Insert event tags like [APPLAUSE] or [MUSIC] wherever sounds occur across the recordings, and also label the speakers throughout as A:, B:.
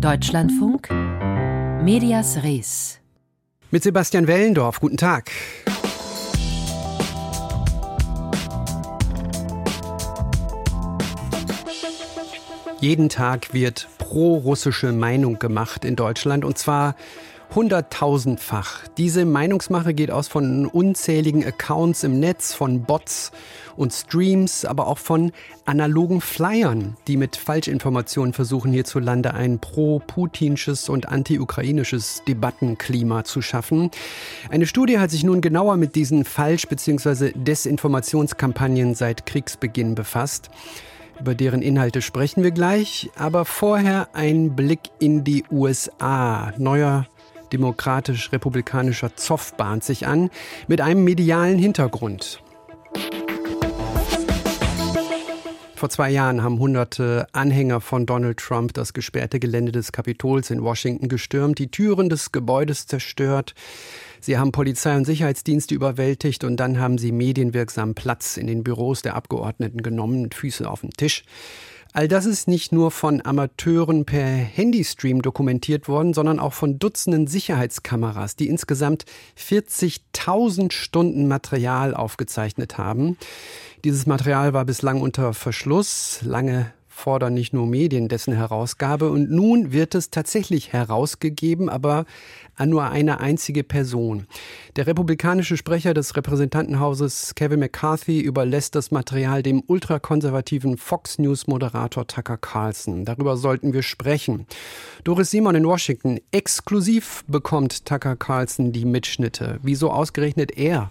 A: Deutschlandfunk Medias Res.
B: Mit Sebastian Wellendorf, guten Tag. Jeden Tag wird pro-russische Meinung gemacht in Deutschland und zwar hunderttausendfach. Diese Meinungsmache geht aus von unzähligen Accounts im Netz, von Bots und Streams, aber auch von analogen Flyern, die mit Falschinformationen versuchen, hierzulande ein pro-putinsches und anti-ukrainisches Debattenklima zu schaffen. Eine Studie hat sich nun genauer mit diesen Falsch- bzw. Desinformationskampagnen seit Kriegsbeginn befasst. Über deren Inhalte sprechen wir gleich, aber vorher ein Blick in die USA. Neuer demokratisch-republikanischer Zoff bahnt sich an, mit einem medialen Hintergrund. Vor zwei Jahren haben hunderte Anhänger von Donald Trump das gesperrte Gelände des Kapitols in Washington gestürmt, die Türen des Gebäudes zerstört. Sie haben Polizei und Sicherheitsdienste überwältigt und dann haben sie medienwirksam Platz in den Büros der Abgeordneten genommen, mit Füßen auf dem Tisch. All das ist nicht nur von Amateuren per Handystream dokumentiert worden, sondern auch von Dutzenden Sicherheitskameras, die insgesamt 40.000 Stunden Material aufgezeichnet haben. Dieses Material war bislang unter Verschluss. Lange fordern nicht nur Medien dessen Herausgabe. Und nun wird es tatsächlich herausgegeben, aber an nur eine einzige Person. Der republikanische Sprecher des Repräsentantenhauses Kevin McCarthy überlässt das Material dem ultrakonservativen Fox News Moderator Tucker Carlson. Darüber sollten wir sprechen. Doris Simon in Washington. Exklusiv bekommt Tucker Carlson die Mitschnitte. Wieso ausgerechnet er?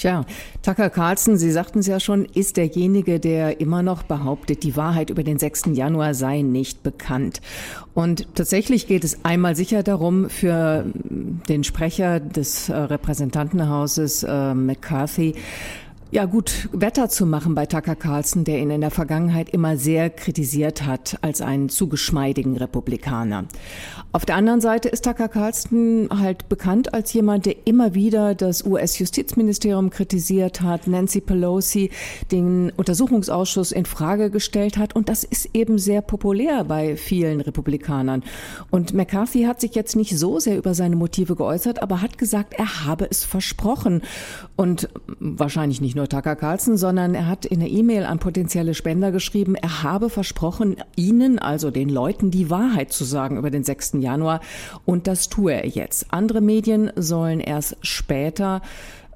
C: Tja, Tucker Carlson, Sie sagten es ja schon, ist derjenige, der immer noch behauptet, die Wahrheit über den 6. Januar sei nicht bekannt. Und tatsächlich geht es einmal sicher darum, für den Sprecher des äh, Repräsentantenhauses äh, McCarthy ja, gut, Wetter zu machen bei Tucker Carlson, der ihn in der Vergangenheit immer sehr kritisiert hat als einen zu geschmeidigen Republikaner. Auf der anderen Seite ist Tucker Carlson halt bekannt als jemand, der immer wieder das US-Justizministerium kritisiert hat, Nancy Pelosi den Untersuchungsausschuss in Frage gestellt hat. Und das ist eben sehr populär bei vielen Republikanern. Und McCarthy hat sich jetzt nicht so sehr über seine Motive geäußert, aber hat gesagt, er habe es versprochen. Und wahrscheinlich nicht nur Tucker Carlson, sondern er hat in der E-Mail an potenzielle Spender geschrieben, er habe versprochen, ihnen, also den Leuten, die Wahrheit zu sagen über den 6. Januar. Und das tue er jetzt. Andere Medien sollen erst später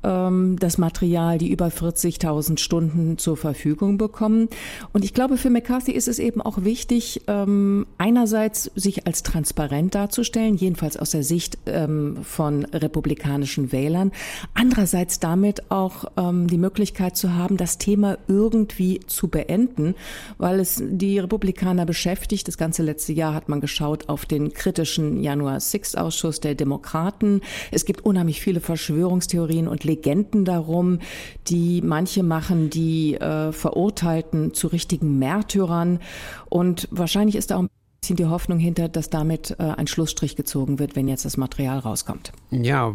C: ähm, das Material, die über 40.000 Stunden zur Verfügung bekommen. Und ich glaube, für McCarthy ist es eben auch wichtig, ähm, einerseits sich als transparent darzustellen, jedenfalls aus der Sicht ähm, von republikanischen Wählern, andererseits damit auch ähm, die Möglichkeit zu haben, das Thema irgendwie zu beenden, weil es die Republikaner beschäftigt. Das ganze letzte Jahr hat man geschaut auf den kritischen Januar 6 Ausschuss der Demokraten. Es gibt unheimlich viele Verschwörungstheorien und Legenden darum, die manche machen die äh, Verurteilten zu richtigen Märtyrern. Und wahrscheinlich ist da auch ein bisschen die Hoffnung hinter, dass damit äh, ein Schlussstrich gezogen wird, wenn jetzt das Material rauskommt.
B: Ja, äh,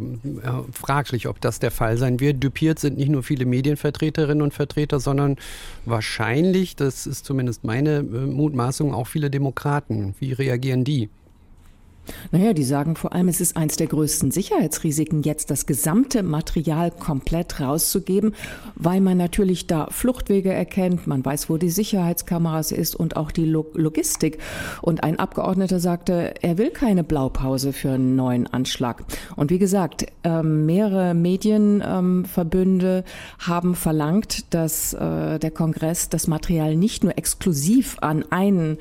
B: fraglich, ob das der Fall sein wird. Dupiert sind nicht nur viele Medienvertreterinnen und Vertreter, sondern wahrscheinlich, das ist zumindest meine äh, Mutmaßung, auch viele Demokraten. Wie reagieren die?
C: Naja, die sagen vor allem, es ist eines der größten Sicherheitsrisiken, jetzt das gesamte Material komplett rauszugeben, weil man natürlich da Fluchtwege erkennt, man weiß, wo die Sicherheitskameras ist und auch die Logistik. Und ein Abgeordneter sagte, er will keine Blaupause für einen neuen Anschlag. Und wie gesagt, ähm, mehrere Medienverbünde haben verlangt, dass äh, der Kongress das Material nicht nur exklusiv an einen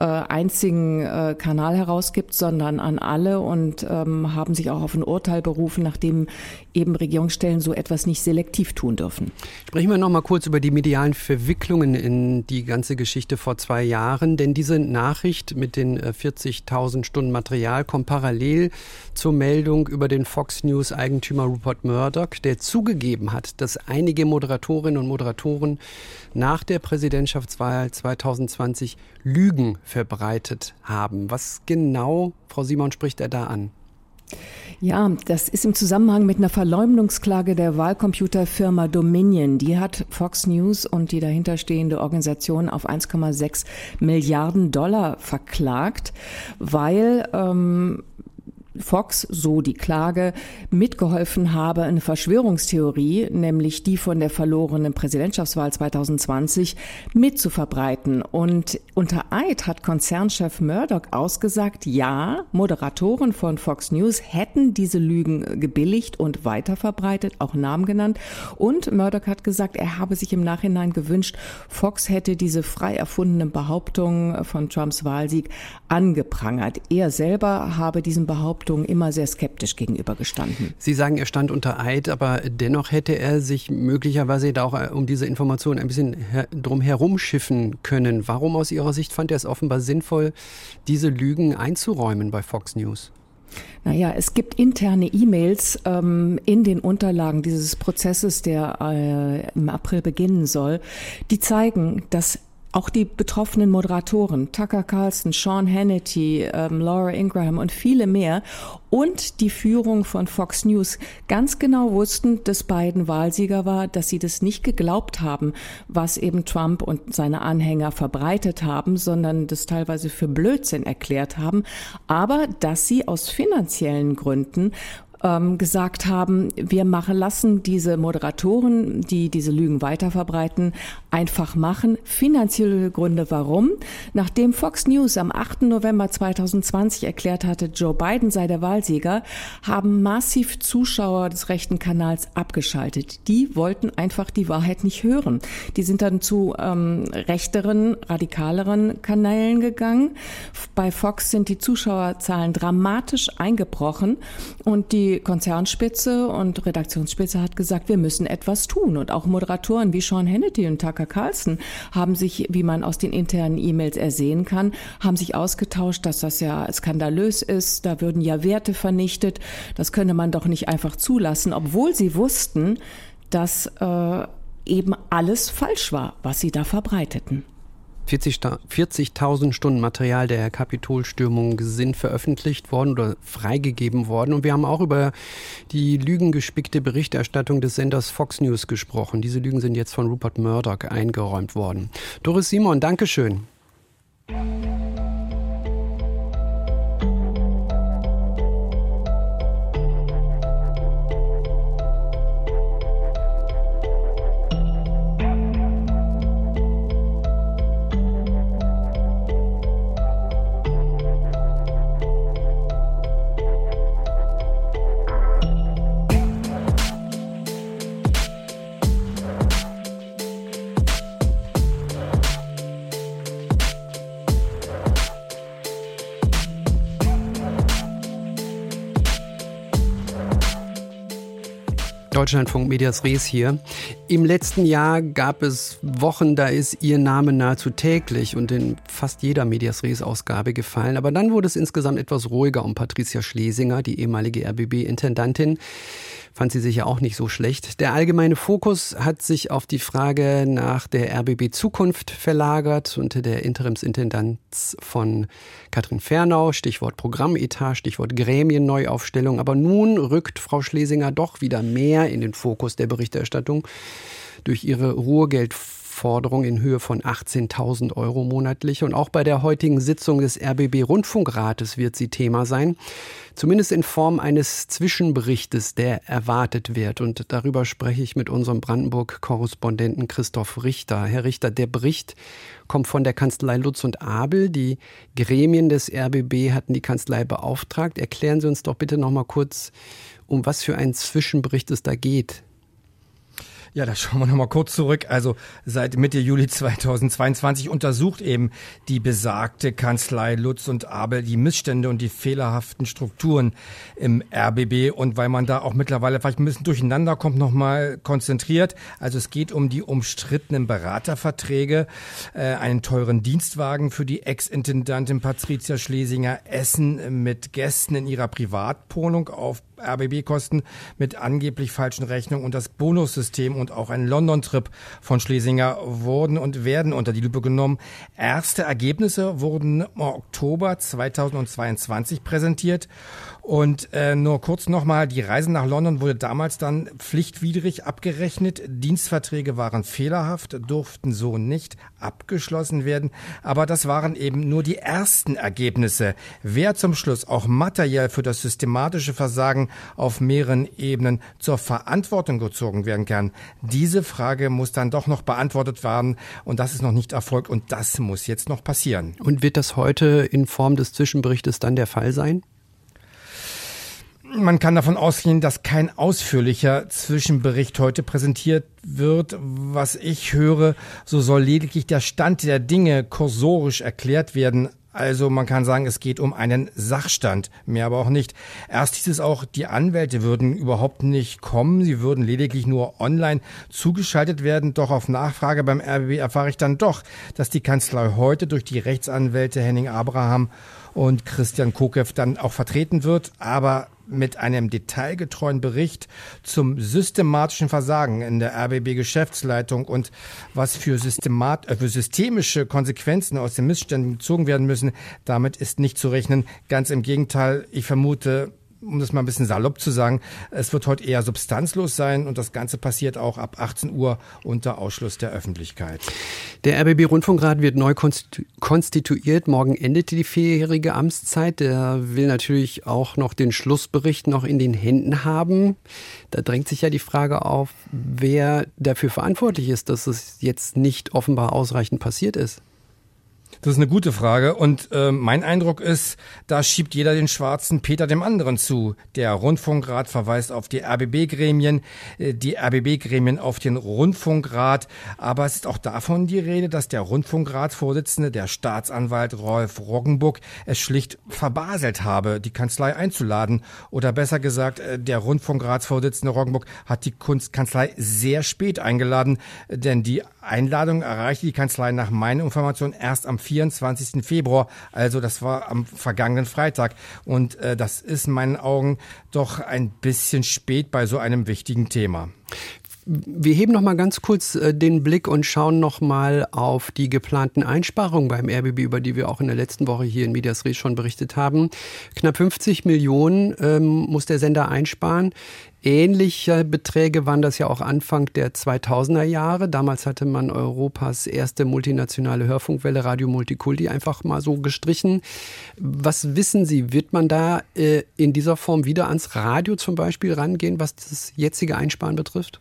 C: äh, einzigen äh, Kanal herausgibt, sondern an alle und ähm, haben sich auch auf ein Urteil berufen, nachdem eben Regierungsstellen so etwas nicht selektiv tun dürfen.
B: Sprechen wir noch mal kurz über die medialen Verwicklungen in die ganze Geschichte vor zwei Jahren, denn diese Nachricht mit den 40.000 äh, Stunden Material kommt parallel zur Meldung über den Fox News Eigentümer Rupert Murdoch, der zugegeben hat, dass einige Moderatorinnen und Moderatoren nach der Präsidentschaftswahl 2020 Lügen verbreitet haben. Was genau, Frau Simon, spricht er da an?
C: Ja, das ist im Zusammenhang mit einer Verleumdungsklage der Wahlcomputerfirma Dominion. Die hat Fox News und die dahinterstehende Organisation auf 1,6 Milliarden Dollar verklagt, weil ähm, Fox, so die Klage, mitgeholfen habe, eine Verschwörungstheorie, nämlich die von der verlorenen Präsidentschaftswahl 2020, mitzuverbreiten. Und unter Eid hat Konzernchef Murdoch ausgesagt, ja, Moderatoren von Fox News hätten diese Lügen gebilligt und weiterverbreitet, auch Namen genannt. Und Murdoch hat gesagt, er habe sich im Nachhinein gewünscht, Fox hätte diese frei erfundenen Behauptungen von Trumps Wahlsieg angeprangert. Er selber habe diesen Behauptungen Behauptungen immer sehr skeptisch gegenübergestanden.
B: Sie sagen, er stand unter Eid, aber dennoch hätte er sich möglicherweise da auch äh, um diese Informationen ein bisschen drum herum schiffen können. Warum aus Ihrer Sicht fand er es offenbar sinnvoll, diese Lügen einzuräumen bei Fox News?
C: Naja, es gibt interne E-Mails ähm, in den Unterlagen dieses Prozesses, der äh, im April beginnen soll, die zeigen, dass auch die betroffenen Moderatoren, Tucker Carlson, Sean Hannity, ähm, Laura Ingraham und viele mehr und die Führung von Fox News ganz genau wussten, dass Biden Wahlsieger war, dass sie das nicht geglaubt haben, was eben Trump und seine Anhänger verbreitet haben, sondern das teilweise für Blödsinn erklärt haben, aber dass sie aus finanziellen Gründen ähm, gesagt haben, wir machen lassen diese Moderatoren, die diese Lügen weiterverbreiten, einfach machen. Finanzielle Gründe warum? Nachdem Fox News am 8. November 2020 erklärt hatte, Joe Biden sei der Wahlsieger, haben massiv Zuschauer des rechten Kanals abgeschaltet. Die wollten einfach die Wahrheit nicht hören. Die sind dann zu ähm, rechteren, radikaleren Kanälen gegangen. Bei Fox sind die Zuschauerzahlen dramatisch eingebrochen und die Konzernspitze und Redaktionsspitze hat gesagt, wir müssen etwas tun. Und auch Moderatoren wie Sean Hannity und Tucker Carlson haben sich, wie man aus den internen E-Mails ersehen kann, haben sich ausgetauscht, dass das ja skandalös ist. Da würden ja Werte vernichtet. Das könne man doch nicht einfach zulassen, obwohl sie wussten, dass äh, eben alles falsch war, was sie da verbreiteten.
B: 40.000 40 Stunden Material der Kapitolstürmung sind veröffentlicht worden oder freigegeben worden. Und wir haben auch über die lügengespickte Berichterstattung des Senders Fox News gesprochen. Diese Lügen sind jetzt von Rupert Murdoch eingeräumt worden. Doris Simon, Dankeschön. Deutschlandfunk Medias Res hier. Im letzten Jahr gab es Wochen, da ist Ihr Name nahezu täglich und in fast jeder Medias Res Ausgabe gefallen. Aber dann wurde es insgesamt etwas ruhiger um Patricia Schlesinger, die ehemalige RBB-Intendantin fand sie sicher auch nicht so schlecht. Der allgemeine Fokus hat sich auf die Frage nach der RBB Zukunft verlagert unter der Interimsintendanz von Katrin Fernau, Stichwort Programmetat, Stichwort Gremienneuaufstellung. Aber nun rückt Frau Schlesinger doch wieder mehr in den Fokus der Berichterstattung durch ihre Ruhegeld Forderung in Höhe von 18.000 Euro monatlich. Und auch bei der heutigen Sitzung des RBB Rundfunkrates wird sie Thema sein. Zumindest in Form eines Zwischenberichtes, der erwartet wird. Und darüber spreche ich mit unserem Brandenburg-Korrespondenten Christoph Richter. Herr Richter, der Bericht kommt von der Kanzlei Lutz und Abel. Die Gremien des RBB hatten die Kanzlei beauftragt. Erklären Sie uns doch bitte noch mal kurz, um was für einen Zwischenbericht es da geht.
D: Ja, da schauen wir noch mal kurz zurück. Also seit Mitte Juli 2022 untersucht eben die besagte Kanzlei Lutz und Abel die Missstände und die fehlerhaften Strukturen im RBB. Und weil man da auch mittlerweile vielleicht ein bisschen durcheinander kommt, noch mal konzentriert. Also es geht um die umstrittenen Beraterverträge, äh, einen teuren Dienstwagen für die Ex-Intendantin Patricia Schlesinger, Essen mit Gästen in ihrer Privatwohnung auf RBB-Kosten mit angeblich falschen Rechnungen und das Bonussystem und auch ein London-Trip von Schlesinger wurden und werden unter die Lupe genommen. Erste Ergebnisse wurden im Oktober 2022 präsentiert und äh, nur kurz nochmal, die Reise nach London wurde damals dann pflichtwidrig abgerechnet. Dienstverträge waren fehlerhaft, durften so nicht abgeschlossen werden. Aber das waren eben nur die ersten Ergebnisse. Wer zum Schluss auch materiell für das systematische Versagen auf mehreren Ebenen zur Verantwortung gezogen werden kann, diese Frage muss dann doch noch beantwortet werden. Und das ist noch nicht erfolgt und das muss jetzt noch passieren.
B: Und wird das heute in Form des Zwischenberichtes dann der Fall sein?
D: Man kann davon ausgehen, dass kein ausführlicher Zwischenbericht heute präsentiert wird. Was ich höre, so soll lediglich der Stand der Dinge kursorisch erklärt werden. Also man kann sagen, es geht um einen Sachstand, mehr aber auch nicht. Erst hieß es auch, die Anwälte würden überhaupt nicht kommen, sie würden lediglich nur online zugeschaltet werden. Doch auf Nachfrage beim RBB erfahre ich dann doch, dass die Kanzlei heute durch die Rechtsanwälte Henning Abraham und Christian Kokev dann auch vertreten wird. Aber mit einem detailgetreuen Bericht zum systematischen Versagen in der RBB-Geschäftsleitung und was für, Systemat äh, für systemische Konsequenzen aus den Missständen gezogen werden müssen, damit ist nicht zu rechnen. Ganz im Gegenteil, ich vermute, um das mal ein bisschen salopp zu sagen, es wird heute eher substanzlos sein und das Ganze passiert auch ab 18 Uhr unter Ausschluss der Öffentlichkeit.
B: Der RBB Rundfunkrat wird neu konstituiert. Morgen endet die vierjährige Amtszeit. Der will natürlich auch noch den Schlussbericht noch in den Händen haben. Da drängt sich ja die Frage auf, wer dafür verantwortlich ist, dass es jetzt nicht offenbar ausreichend passiert ist.
D: Das ist eine gute Frage und äh, mein Eindruck ist, da schiebt jeder den schwarzen Peter dem anderen zu. Der Rundfunkrat verweist auf die RBB-Gremien, äh, die RBB-Gremien auf den Rundfunkrat, aber es ist auch davon die Rede, dass der Rundfunkratsvorsitzende, der Staatsanwalt Rolf Roggenburg, es schlicht verbaselt habe, die Kanzlei einzuladen. Oder besser gesagt, äh, der Rundfunkratsvorsitzende Roggenburg hat die Kunstkanzlei sehr spät eingeladen, denn die Einladung erreichte die Kanzlei nach meiner Information erst am 24. Februar, also das war am vergangenen Freitag. Und äh, das ist in meinen Augen doch ein bisschen spät bei so einem wichtigen Thema.
B: Wir heben noch mal ganz kurz äh, den Blick und schauen noch mal auf die geplanten Einsparungen beim RBB, über die wir auch in der letzten Woche hier in Medias Res schon berichtet haben. Knapp 50 Millionen ähm, muss der Sender einsparen. Ähnliche Beträge waren das ja auch Anfang der 2000er Jahre. Damals hatte man Europas erste multinationale Hörfunkwelle Radio Multikulti einfach mal so gestrichen. Was wissen Sie, wird man da äh, in dieser Form wieder ans Radio zum Beispiel rangehen, was das jetzige Einsparen betrifft?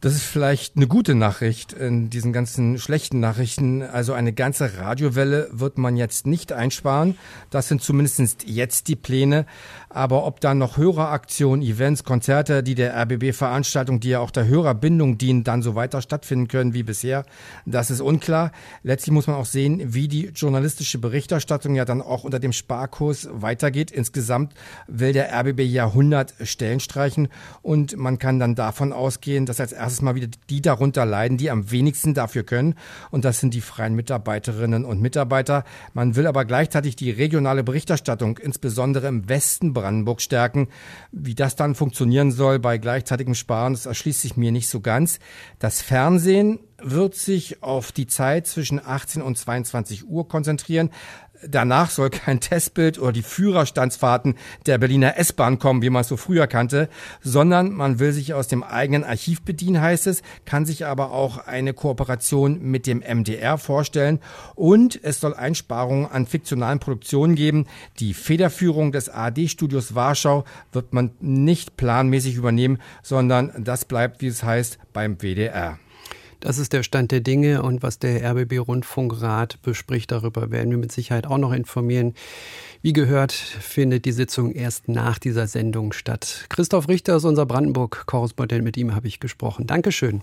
D: Das ist vielleicht eine gute Nachricht in diesen ganzen schlechten Nachrichten. Also eine ganze Radiowelle wird man jetzt nicht einsparen. Das sind zumindest jetzt die Pläne. Aber ob dann noch Höreraktionen, Events, Konzerte, die der RBB-Veranstaltung, die ja auch der Hörerbindung dienen, dann so weiter stattfinden können wie bisher, das ist unklar. Letztlich muss man auch sehen, wie die journalistische Berichterstattung ja dann auch unter dem Sparkurs weitergeht. Insgesamt will der RBB ja 100 Stellen streichen und man kann dann davon ausgehen, dass als erstes erstes Mal wieder die darunter leiden, die am wenigsten dafür können. Und das sind die freien Mitarbeiterinnen und Mitarbeiter. Man will aber gleichzeitig die regionale Berichterstattung, insbesondere im Westen Brandenburg, stärken. Wie das dann funktionieren soll bei gleichzeitigem Sparen, das erschließt sich mir nicht so ganz. Das Fernsehen wird sich auf die Zeit zwischen 18 und 22 Uhr konzentrieren. Danach soll kein Testbild oder die Führerstandsfahrten der Berliner S-Bahn kommen, wie man es so früher kannte, sondern man will sich aus dem eigenen Archiv bedienen, heißt es, kann sich aber auch eine Kooperation mit dem MDR vorstellen und es soll Einsparungen an fiktionalen Produktionen geben. Die Federführung des ARD-Studios Warschau wird man nicht planmäßig übernehmen, sondern das bleibt, wie es heißt, beim WDR.
B: Das ist der Stand der Dinge und was der RBB Rundfunkrat bespricht, darüber werden wir mit Sicherheit auch noch informieren. Wie gehört, findet die Sitzung erst nach dieser Sendung statt. Christoph Richter ist unser Brandenburg-Korrespondent, mit ihm habe ich gesprochen. Dankeschön.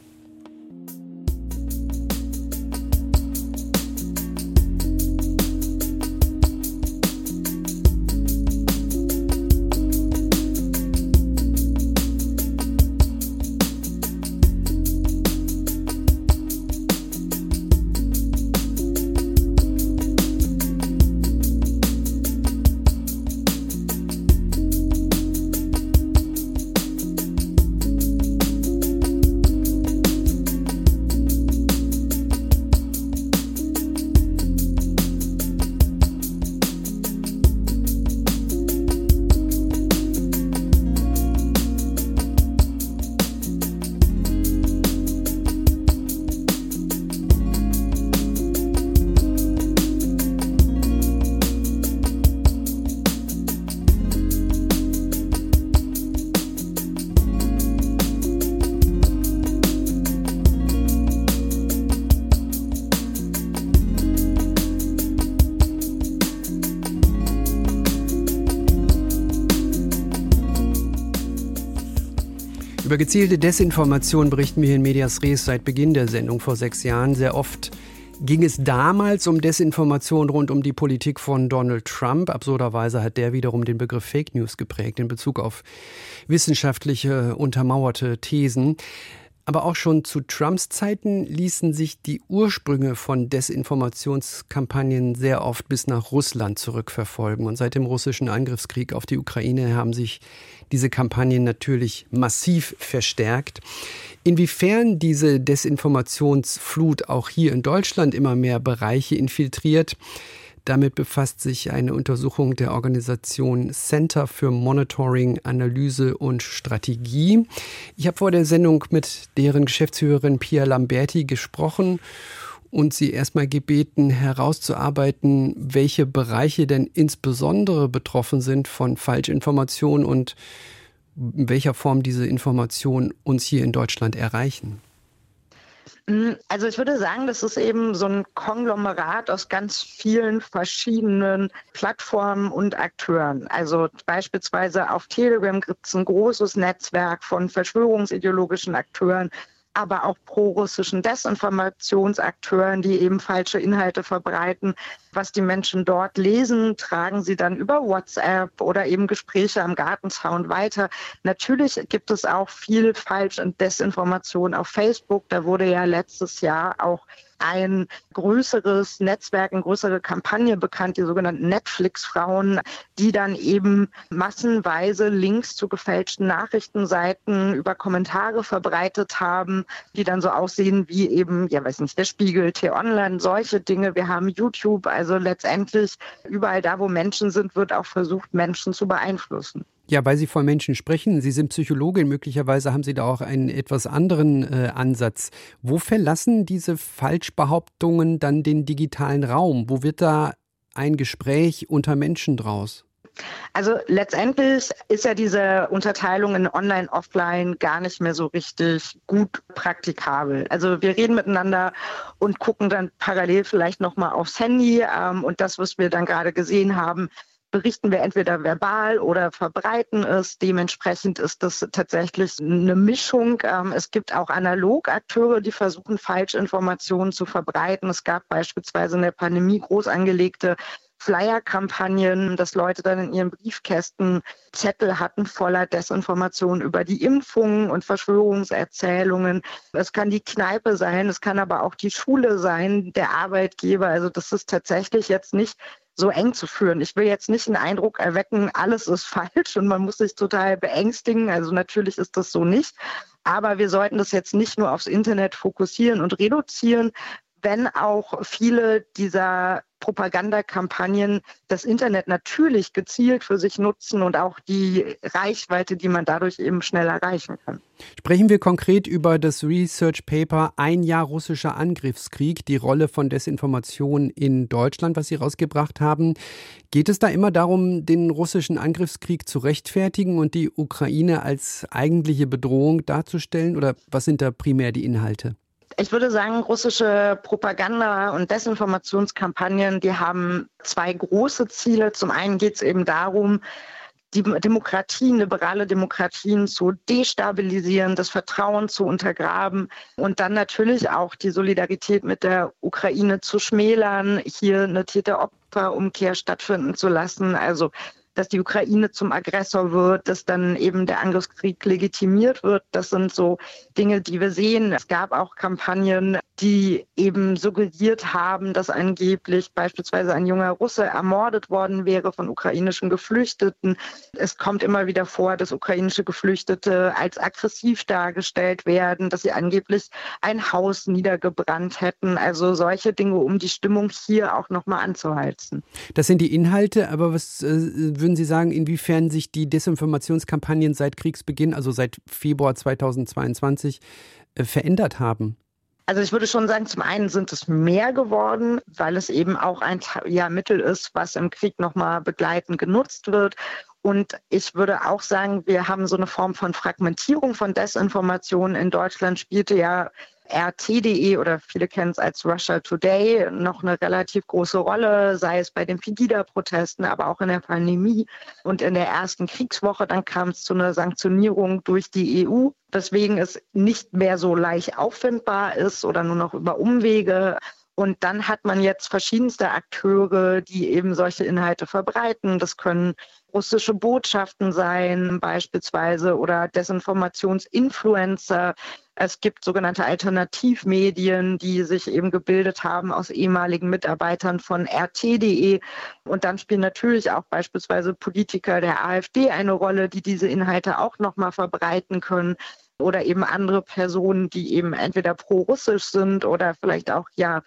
B: Über gezielte Desinformation berichten wir in Medias Res seit Beginn der Sendung vor sechs Jahren. Sehr oft ging es damals um Desinformation rund um die Politik von Donald Trump. Absurderweise hat der wiederum den Begriff Fake News geprägt in Bezug auf wissenschaftliche untermauerte Thesen. Aber auch schon zu Trumps Zeiten ließen sich die Ursprünge von Desinformationskampagnen sehr oft bis nach Russland zurückverfolgen. Und seit dem russischen Angriffskrieg auf die Ukraine haben sich diese Kampagnen natürlich massiv verstärkt. Inwiefern diese Desinformationsflut auch hier in Deutschland immer mehr Bereiche infiltriert, damit befasst sich eine Untersuchung der Organisation Center für Monitoring, Analyse und Strategie. Ich habe vor der Sendung mit deren Geschäftsführerin Pia Lamberti gesprochen und sie erstmal gebeten, herauszuarbeiten, welche Bereiche denn insbesondere betroffen sind von Falschinformationen und in welcher Form diese Informationen uns hier in Deutschland erreichen.
E: Mm, also ich würde sagen, das ist eben so ein Konglomerat aus ganz vielen verschiedenen Plattformen und Akteuren. Also beispielsweise auf Telegram gibt es ein großes Netzwerk von verschwörungsideologischen Akteuren, aber auch pro-russischen Desinformationsakteuren, die eben falsche Inhalte verbreiten. Was die Menschen dort lesen, tragen sie dann über WhatsApp oder eben Gespräche am Gartenzaun weiter. Natürlich gibt es auch viel Falsch- und Desinformation auf Facebook. Da wurde ja letztes Jahr auch ein größeres Netzwerk, eine größere Kampagne bekannt, die sogenannten Netflix-Frauen, die dann eben massenweise Links zu gefälschten Nachrichtenseiten über Kommentare verbreitet haben, die dann so aussehen wie eben, ja weiß nicht, der Spiegel, T-Online, solche Dinge. Wir haben YouTube, also letztendlich überall da, wo Menschen sind, wird auch versucht, Menschen zu beeinflussen.
B: Ja, weil Sie von Menschen sprechen, Sie sind Psychologin, möglicherweise haben Sie da auch einen etwas anderen äh, Ansatz. Wo verlassen diese Falschbehauptungen dann den digitalen Raum? Wo wird da ein Gespräch unter Menschen draus?
E: Also letztendlich ist ja diese Unterteilung in Online, Offline gar nicht mehr so richtig gut praktikabel. Also wir reden miteinander und gucken dann parallel vielleicht nochmal aufs Handy ähm, und das, was wir dann gerade gesehen haben, berichten wir entweder verbal oder verbreiten es. Dementsprechend ist das tatsächlich eine Mischung. Ähm, es gibt auch Analogakteure, die versuchen, Falschinformationen zu verbreiten. Es gab beispielsweise in der Pandemie groß angelegte Flyer-Kampagnen, dass Leute dann in ihren Briefkästen Zettel hatten voller Desinformation über die Impfungen und Verschwörungserzählungen. Es kann die Kneipe sein, es kann aber auch die Schule sein, der Arbeitgeber. Also das ist tatsächlich jetzt nicht so eng zu führen. Ich will jetzt nicht den Eindruck erwecken, alles ist [LAUGHS] falsch und man muss sich total beängstigen. Also natürlich ist das so nicht. Aber wir sollten das jetzt nicht nur aufs Internet fokussieren und reduzieren, wenn auch viele dieser Propagandakampagnen das Internet natürlich gezielt für sich nutzen und auch die Reichweite, die man dadurch eben schnell erreichen kann.
B: Sprechen wir konkret über das Research Paper Ein Jahr russischer Angriffskrieg, die Rolle von Desinformation in Deutschland, was Sie rausgebracht haben. Geht es da immer darum, den russischen Angriffskrieg zu rechtfertigen und die Ukraine als eigentliche Bedrohung darzustellen? Oder was sind da primär die Inhalte?
E: Ich würde sagen, russische Propaganda- und Desinformationskampagnen, die haben zwei große Ziele. Zum einen geht es eben darum, die Demokratien, liberale Demokratien zu destabilisieren, das Vertrauen zu untergraben und dann natürlich auch die Solidarität mit der Ukraine zu schmälern, hier eine Täter-Opfer-Umkehr stattfinden zu lassen. Also dass die Ukraine zum Aggressor wird, dass dann eben der Angriffskrieg legitimiert wird. Das sind so Dinge, die wir sehen. Es gab auch Kampagnen, die eben suggeriert haben, dass angeblich beispielsweise ein junger Russe ermordet worden wäre von ukrainischen Geflüchteten. Es kommt immer wieder vor, dass ukrainische Geflüchtete als aggressiv dargestellt werden, dass sie angeblich ein Haus niedergebrannt hätten. Also solche Dinge, um die Stimmung hier auch nochmal anzuheizen.
B: Das sind die Inhalte, aber was äh, würden Sie sagen, inwiefern sich die Desinformationskampagnen seit Kriegsbeginn, also seit Februar 2022, äh, verändert haben?
E: Also ich würde schon sagen, zum einen sind es mehr geworden, weil es eben auch ein ja, Mittel ist, was im Krieg nochmal begleitend genutzt wird. Und ich würde auch sagen, wir haben so eine Form von Fragmentierung von Desinformation. In Deutschland spielte ja RT.de oder viele kennen es als Russia Today noch eine relativ große Rolle, sei es bei den Pegida-Protesten, aber auch in der Pandemie. Und in der ersten Kriegswoche, dann kam es zu einer Sanktionierung durch die EU, weswegen es nicht mehr so leicht auffindbar ist oder nur noch über Umwege. Und dann hat man jetzt verschiedenste Akteure, die eben solche Inhalte verbreiten. Das können russische Botschaften sein, beispielsweise, oder Desinformationsinfluencer. Es gibt sogenannte Alternativmedien, die sich eben gebildet haben aus ehemaligen Mitarbeitern von RT.de. Und dann spielen natürlich auch beispielsweise Politiker der AfD eine Rolle, die diese Inhalte auch nochmal verbreiten können oder eben andere Personen, die eben entweder pro-russisch sind oder vielleicht auch ja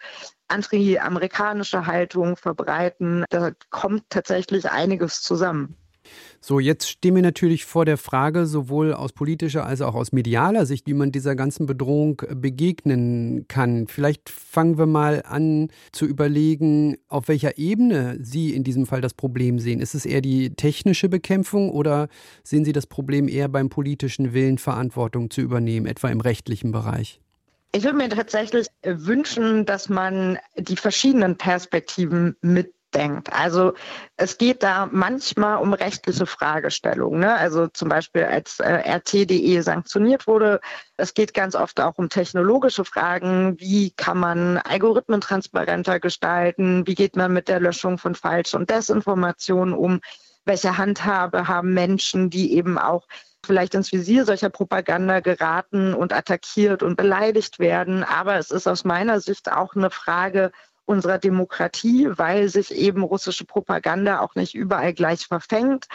E: anti-amerikanische Haltung verbreiten. Da kommt tatsächlich einiges zusammen.
B: So, jetzt stehen wir natürlich vor der Frage, sowohl aus politischer als auch aus medialer Sicht, wie man dieser ganzen Bedrohung begegnen kann. Vielleicht fangen wir mal an zu überlegen, auf welcher Ebene Sie in diesem Fall das Problem sehen. Ist es eher die technische Bekämpfung oder sehen Sie das Problem eher beim politischen Willen, Verantwortung zu übernehmen, etwa im rechtlichen Bereich?
E: Ich würde mir tatsächlich wünschen, dass man die verschiedenen Perspektiven mit denkt. Also es geht da manchmal um rechtliche Fragestellungen. Ne? Also zum Beispiel als äh, RT.de sanktioniert wurde, es geht ganz oft auch um technologische Fragen. Wie kann man Algorithmen transparenter gestalten? Wie geht man mit der Löschung von Falsch- und Desinformationen um? Welche Handhabe haben Menschen, die eben auch vielleicht ins Visier solcher Propaganda geraten und attackiert und beleidigt werden. Aber es ist aus meiner Sicht auch eine Frage unserer Demokratie, weil sich eben russische Propaganda auch nicht überall gleich verfängt.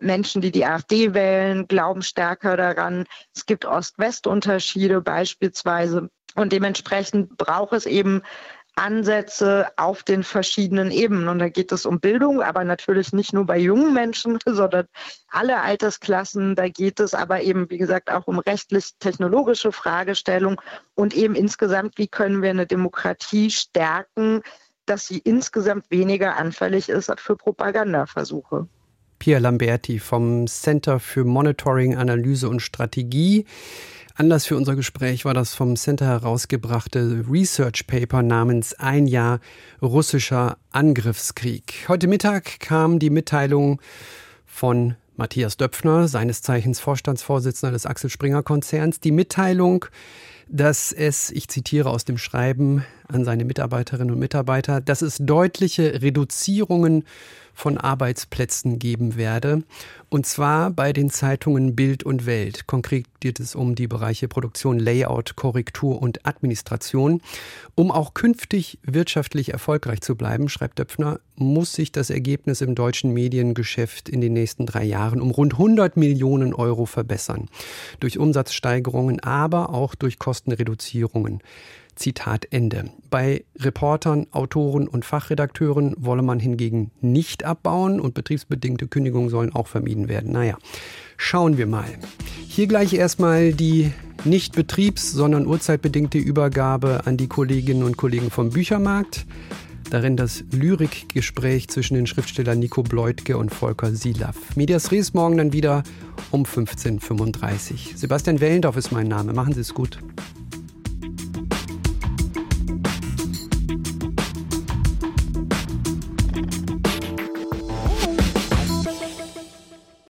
E: Menschen, die die AfD wählen, glauben stärker daran. Es gibt Ost-West-Unterschiede beispielsweise. Und dementsprechend braucht es eben Ansätze auf den verschiedenen Ebenen. Und da geht es um Bildung, aber natürlich nicht nur bei jungen Menschen, [LAUGHS] sondern alle Altersklassen. Da geht es aber eben, wie gesagt, auch um rechtlich-technologische Fragestellungen und eben insgesamt, wie können wir eine Demokratie stärken, dass sie insgesamt weniger anfällig ist für Propagandaversuche.
B: Pierre Lamberti vom Center für Monitoring, Analyse und Strategie. Anlass für unser Gespräch war das vom Center herausgebrachte Research Paper namens Ein Jahr russischer Angriffskrieg. Heute Mittag kam die Mitteilung von Matthias Döpfner, seines Zeichens Vorstandsvorsitzender des Axel Springer Konzerns, die Mitteilung, dass es, ich zitiere aus dem Schreiben an seine Mitarbeiterinnen und Mitarbeiter, dass es deutliche Reduzierungen von Arbeitsplätzen geben werde. Und zwar bei den Zeitungen Bild und Welt. Konkret geht es um die Bereiche Produktion, Layout, Korrektur und Administration. Um auch künftig wirtschaftlich erfolgreich zu bleiben, schreibt Döpfner, muss sich das Ergebnis im deutschen Mediengeschäft in den nächsten drei Jahren um rund 100 Millionen Euro verbessern. Durch Umsatzsteigerungen, aber auch durch Kostenreduzierungen. Zitat Ende. Bei Reportern, Autoren und Fachredakteuren wolle man hingegen nicht abbauen und betriebsbedingte Kündigungen sollen auch vermieden werden. Naja, schauen wir mal. Hier gleich erstmal die nicht betriebs-, sondern uhrzeitbedingte Übergabe an die Kolleginnen und Kollegen vom Büchermarkt. Darin das Lyrikgespräch zwischen den Schriftstellern Nico Bleutke und Volker Silaff. Medias Res morgen dann wieder um 15.35 Uhr. Sebastian Wellendorf ist mein Name. Machen Sie es gut.